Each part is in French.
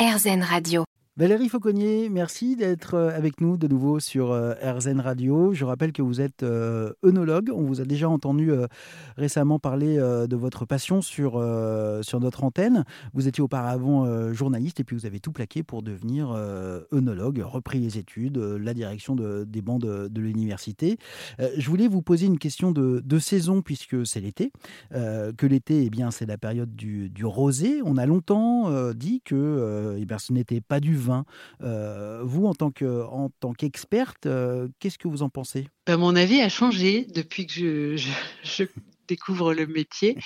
RZN Radio. Valérie Fauconnier, merci d'être euh, avec nous de nouveau sur euh, RZN Radio. Je rappelle que vous êtes euh, œnologue. On vous a déjà entendu récemment parler de votre passion sur, sur notre antenne. Vous étiez auparavant journaliste et puis vous avez tout plaqué pour devenir œnologue, repris les études, la direction de, des bancs de, l'université. Je voulais vous poser une question de, de saison puisque c'est l'été. que l'été, eh bien, c'est la période du, du, rosé. On a longtemps dit que eh bien, ce n'était pas du vin euh, vous, en tant qu'experte, euh, qu'est-ce que vous en pensez? Ben, Mon avis a changé depuis que je, découvre le métier.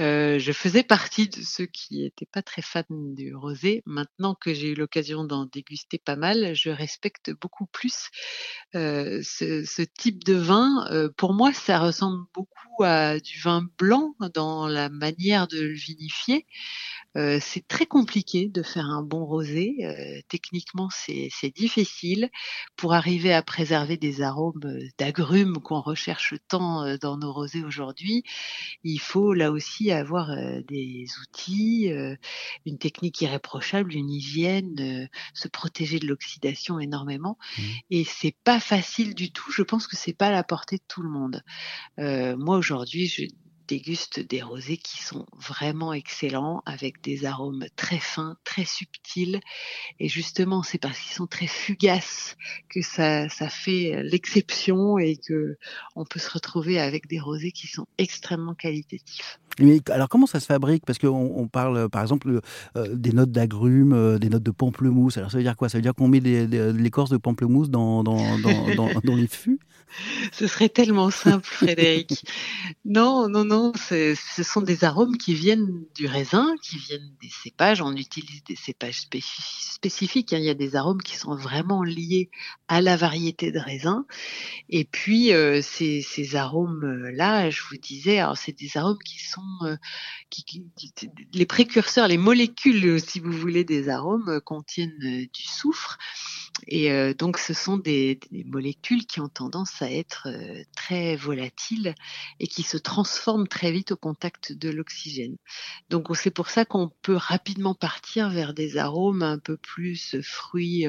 Euh, je faisais partie de ceux qui n'étaient pas très fans du rosé. Maintenant que j'ai eu l'occasion d'en déguster pas mal, je respecte beaucoup plus ce, type de vin. pour moi, ça ressemble beaucoup à du vin blanc dans la manière de le vinifier. Euh, c'est très compliqué de faire un bon rosé. Euh, techniquement, c'est difficile pour arriver à préserver des arômes euh, d'agrumes qu'on recherche tant dans nos rosés aujourd'hui. Il faut là aussi avoir des outils, une technique irréprochable, une hygiène, se protéger de l'oxydation énormément. Mmh. Et c'est pas facile du tout. Je pense que c'est pas à la portée de tout le monde. moi aujourd'hui, je déguste des rosés qui sont vraiment excellents, avec des arômes très fins, très subtils. Et justement, c'est parce qu'ils sont très fugaces que ça, ça fait l'exception et que on peut se retrouver avec des rosés qui sont extrêmement qualitatifs. Mais alors comment ça se fabrique? Parce qu'on on parle par exemple euh, des notes d'agrumes, euh, des notes de pamplemousse. Alors ça veut dire quoi? Ça veut dire qu'on met l'écorce de pamplemousse dans, dans, dans, dans, dans les fûts? Ce serait tellement simple, Frédéric. non, non, non, ce sont des arômes qui viennent du raisin, qui viennent des cépages. On utilise des cépages spécifiques. Hein. Il y a des arômes qui sont vraiment liés à la variété de raisin. Et puis, euh, ces, ces arômes-là, je vous disais, c'est des arômes qui sont euh, qui, les précurseurs, les molécules, si vous voulez, des arômes euh, contiennent du soufre. Et donc, ce sont des, des, molécules qui ont tendance à être très volatiles et qui se transforment très vite au contact de l'oxygène. Donc, c'est pour ça qu'on peut rapidement partir vers des arômes un peu plus fruits,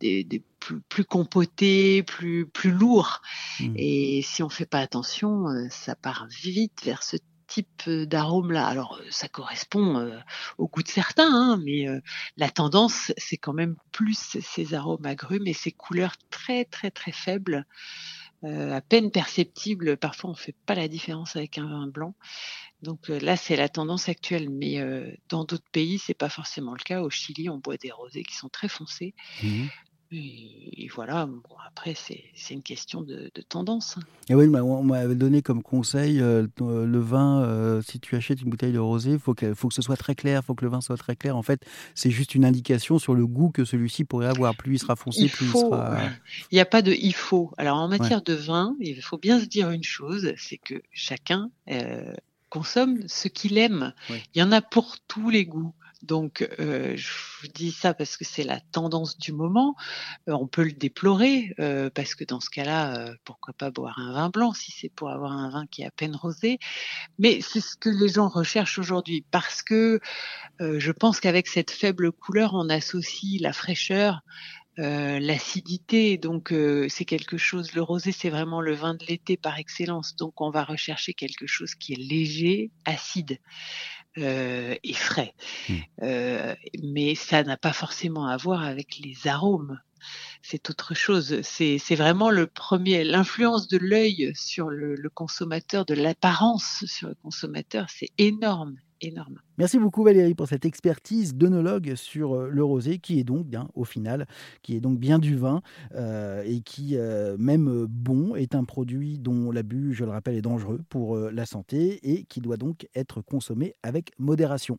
des, des plus, plus, compotés, plus plus lourds. Mmh. Et si on fait pas attention, ça part vite vers ce type d'arôme-là. Alors, ça correspond au goût de certains, hein, mais la tendance, c'est quand même plus ces arômes agrumes et ces couleurs très, très, très faibles, à peine perceptibles. Parfois, on ne fait pas la différence avec un vin blanc. Donc là, c'est la tendance actuelle, mais dans d'autres pays, c'est pas forcément le cas. Au Chili, on boit des rosés qui sont très foncés. Mmh et, voilà, bon, après, c'est une question de, tendance. Et oui, on m'avait donné comme conseil euh, euh, le vin, euh, si tu achètes une bouteille de rosé, il faut, que, faut que ce soit très clair, il faut que le vin soit très clair. En fait, c'est juste une indication sur le goût que celui-ci pourrait avoir. Plus il sera foncé, plus il sera. Il n'y a pas de il faut. Alors, en matière de vin, il faut bien se dire une chose c'est que chacun consomme ce qu'il aime. Il y en a pour tous les goûts. Donc, euh, je vous dis ça parce que c'est la tendance du moment. Euh, on peut le déplorer euh, parce que dans ce cas-là, pourquoi pas boire un vin blanc si c'est pour avoir un vin qui est à peine rosé. Mais c'est ce que les gens recherchent aujourd'hui parce que je pense qu'avec cette faible couleur, on associe la fraîcheur l'acidité, donc c'est quelque chose. Le rosé, c'est vraiment le vin de l'été par excellence. Donc, on va rechercher quelque chose qui est léger, acide euh, et frais. Mmh. Euh, mais ça n'a pas forcément à voir avec les arômes. C'est autre chose. C'est vraiment le premier, l'influence de l'œil sur le, le consommateur, de l'apparence sur le consommateur, c'est énorme, Merci beaucoup Valérie pour cette expertise d'œnologue sur euh, le rosé qui est donc bien au final, qui est donc bien du vin euh, et qui, euh, même bon, est un produit dont l'abus, je le rappelle, est dangereux pour la santé et qui doit donc être consommé avec modération.